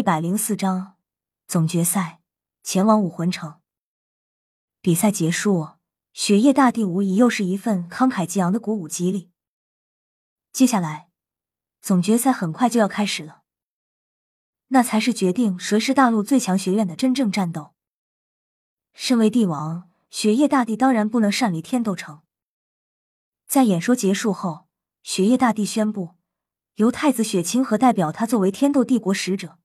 一百零四章总决赛，前往武魂城。比赛结束，雪夜大帝无疑又是一份慷慨激昂的鼓舞激励。接下来，总决赛很快就要开始了，那才是决定谁是大陆最强学院的真正战斗。身为帝王，雪夜大帝当然不能擅离天斗城。在演说结束后，雪夜大帝宣布，由太子雪清河代表他作为天斗帝国使者。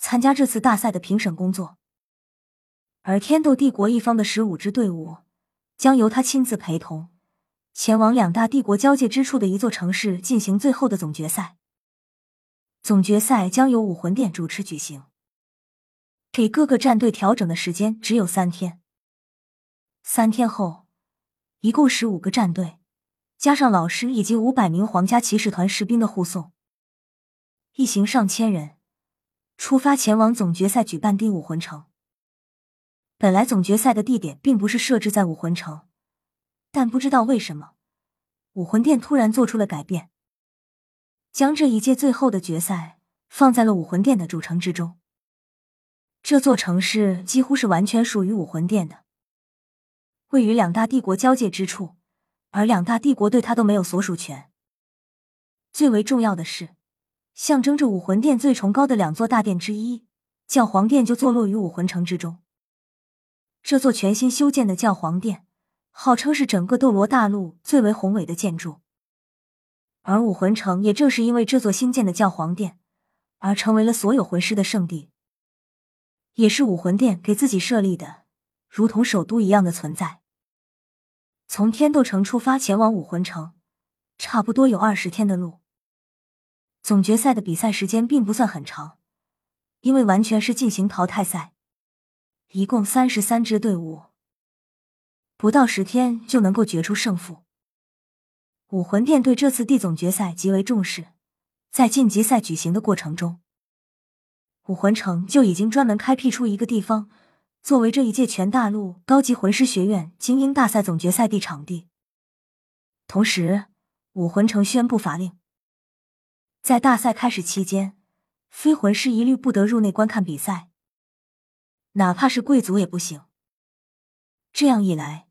参加这次大赛的评审工作，而天斗帝国一方的十五支队伍将由他亲自陪同，前往两大帝国交界之处的一座城市进行最后的总决赛。总决赛将由武魂殿主持举行，给各个战队调整的时间只有三天。三天后，一共十五个战队，加上老师以及五百名皇家骑士团士兵的护送，一行上千人。出发前往总决赛举办地武魂城。本来总决赛的地点并不是设置在武魂城，但不知道为什么，武魂殿突然做出了改变，将这一届最后的决赛放在了武魂殿的主城之中。这座城市几乎是完全属于武魂殿的，位于两大帝国交界之处，而两大帝国对它都没有所属权。最为重要的是。象征着武魂殿最崇高的两座大殿之一，教皇殿就坐落于武魂城之中。这座全新修建的教皇殿，号称是整个斗罗大陆最为宏伟的建筑。而武魂城也正是因为这座新建的教皇殿，而成为了所有魂师的圣地，也是武魂殿给自己设立的，如同首都一样的存在。从天斗城出发前往武魂城，差不多有二十天的路。总决赛的比赛时间并不算很长，因为完全是进行淘汰赛，一共三十三支队伍，不到十天就能够决出胜负。武魂殿对这次地总决赛极为重视，在晋级赛举行的过程中，武魂城就已经专门开辟出一个地方，作为这一届全大陆高级魂师学院精英大赛总决赛地场地。同时，武魂城宣布法令。在大赛开始期间，非魂师一律不得入内观看比赛，哪怕是贵族也不行。这样一来，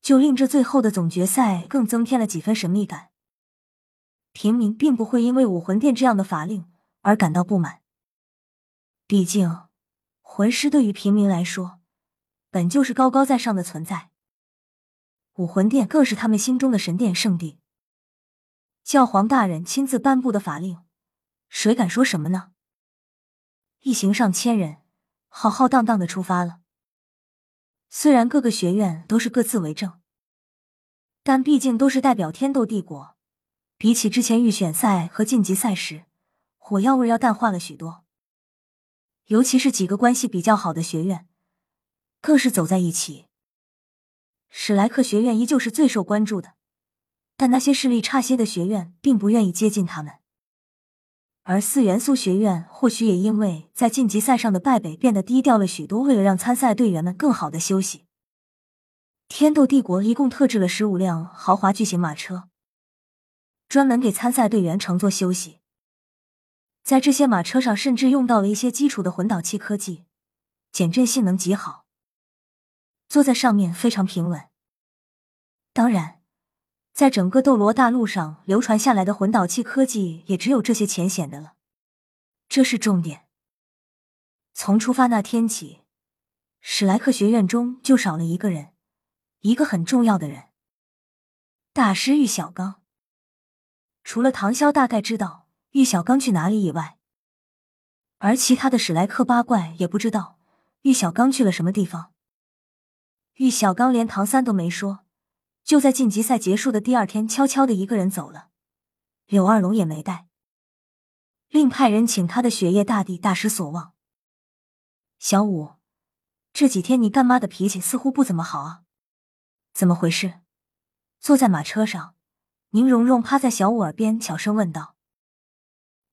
就令这最后的总决赛更增添了几分神秘感。平民并不会因为武魂殿这样的法令而感到不满，毕竟魂师对于平民来说，本就是高高在上的存在，武魂殿更是他们心中的神殿圣地。教皇大人亲自颁布的法令，谁敢说什么呢？一行上千人，浩浩荡荡的出发了。虽然各个学院都是各自为政，但毕竟都是代表天斗帝国，比起之前预选赛和晋级赛时，火药味要淡化了许多。尤其是几个关系比较好的学院，更是走在一起。史莱克学院依旧是最受关注的。但那些势力差些的学院并不愿意接近他们，而四元素学院或许也因为在晋级赛上的败北变得低调了许多。为了让参赛队员们更好的休息，天斗帝国一共特制了十五辆豪华巨型马车，专门给参赛队员乘坐休息。在这些马车上，甚至用到了一些基础的魂导器科技，减震性能极好，坐在上面非常平稳。当然。在整个斗罗大陆上流传下来的魂导器科技，也只有这些浅显的了。这是重点。从出发那天起，史莱克学院中就少了一个人，一个很重要的人——大师玉小刚。除了唐潇大概知道玉小刚去哪里以外，而其他的史莱克八怪也不知道玉小刚去了什么地方。玉小刚连唐三都没说。就在晋级赛结束的第二天，悄悄的一个人走了，柳二龙也没带，另派人请他的雪夜大帝大失所望。小五，这几天你干妈的脾气似乎不怎么好啊？怎么回事？坐在马车上，宁荣荣趴在小五耳边悄声问道。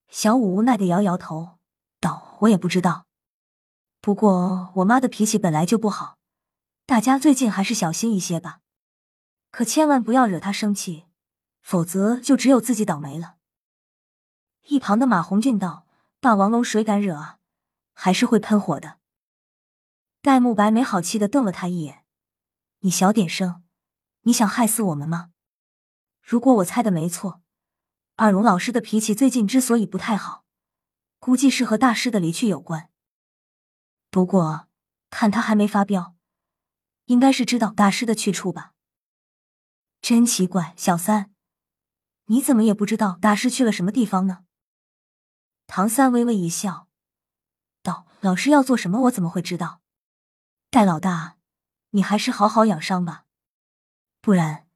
小五无奈的摇摇头，道：“我也不知道，不过我妈的脾气本来就不好，大家最近还是小心一些吧。”可千万不要惹他生气，否则就只有自己倒霉了。一旁的马红俊道：“霸王龙谁敢惹啊？还是会喷火的。戴沐白没好气的瞪了他一眼：“你小点声，你想害死我们吗？如果我猜的没错，二龙老师的脾气最近之所以不太好，估计是和大师的离去有关。不过看他还没发飙，应该是知道大师的去处吧？真奇怪，小三。”你怎么也不知道大师去了什么地方呢？唐三微微一笑，道：“老师要做什么，我怎么会知道？戴老大，你还是好好养伤吧，不然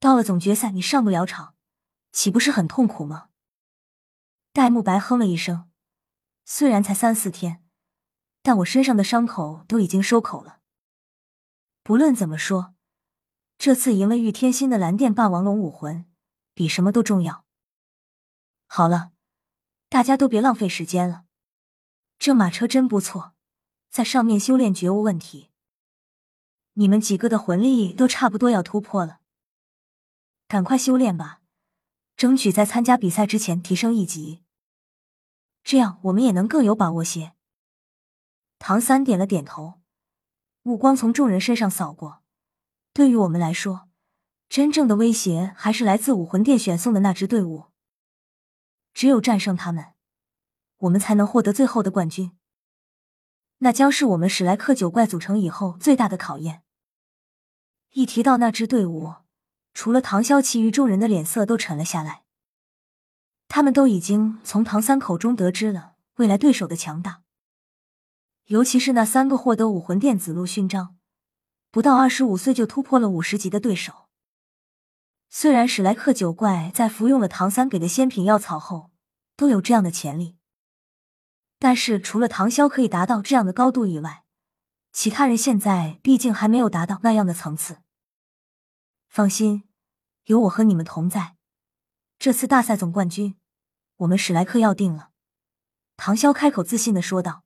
到了总决赛你上不了场，岂不是很痛苦吗？”戴沐白哼了一声，虽然才三四天，但我身上的伤口都已经收口了。不论怎么说，这次赢了玉天心的蓝电霸王龙武魂。比什么都重要。好了，大家都别浪费时间了。这马车真不错，在上面修炼绝无问题。你们几个的魂力都差不多要突破了，赶快修炼吧，争取在参加比赛之前提升一级，这样我们也能更有把握些。唐三点了点头，目光从众人身上扫过。对于我们来说。真正的威胁还是来自武魂殿选送的那支队伍。只有战胜他们，我们才能获得最后的冠军。那将是我们史莱克九怪组成以后最大的考验。一提到那支队伍，除了唐潇，其余众人的脸色都沉了下来。他们都已经从唐三口中得知了未来对手的强大，尤其是那三个获得武魂殿紫露勋章、不到二十五岁就突破了五十级的对手。虽然史莱克九怪在服用了唐三给的仙品药草后都有这样的潜力，但是除了唐潇可以达到这样的高度以外，其他人现在毕竟还没有达到那样的层次。放心，有我和你们同在，这次大赛总冠军我们史莱克要定了。唐潇开口自信的说道：“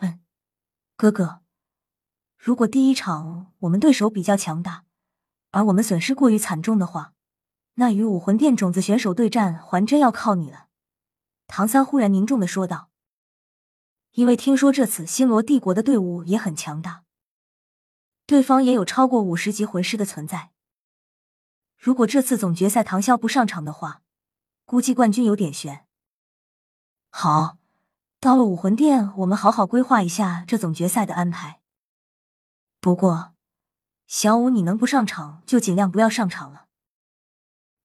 嗯，哥哥，如果第一场我们对手比较强大。”而我们损失过于惨重的话，那与武魂殿种子选手对战还真要靠你了。”唐三忽然凝重的说道，“因为听说这次星罗帝国的队伍也很强大，对方也有超过五十级魂师的存在。如果这次总决赛唐潇不上场的话，估计冠军有点悬。好，到了武魂殿，我们好好规划一下这总决赛的安排。不过。”小五，你能不上场就尽量不要上场了。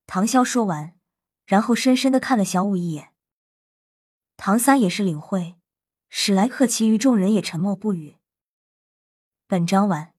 唐潇说完，然后深深的看了小五一眼。唐三也是领会，史莱克其余众人也沉默不语。本章完。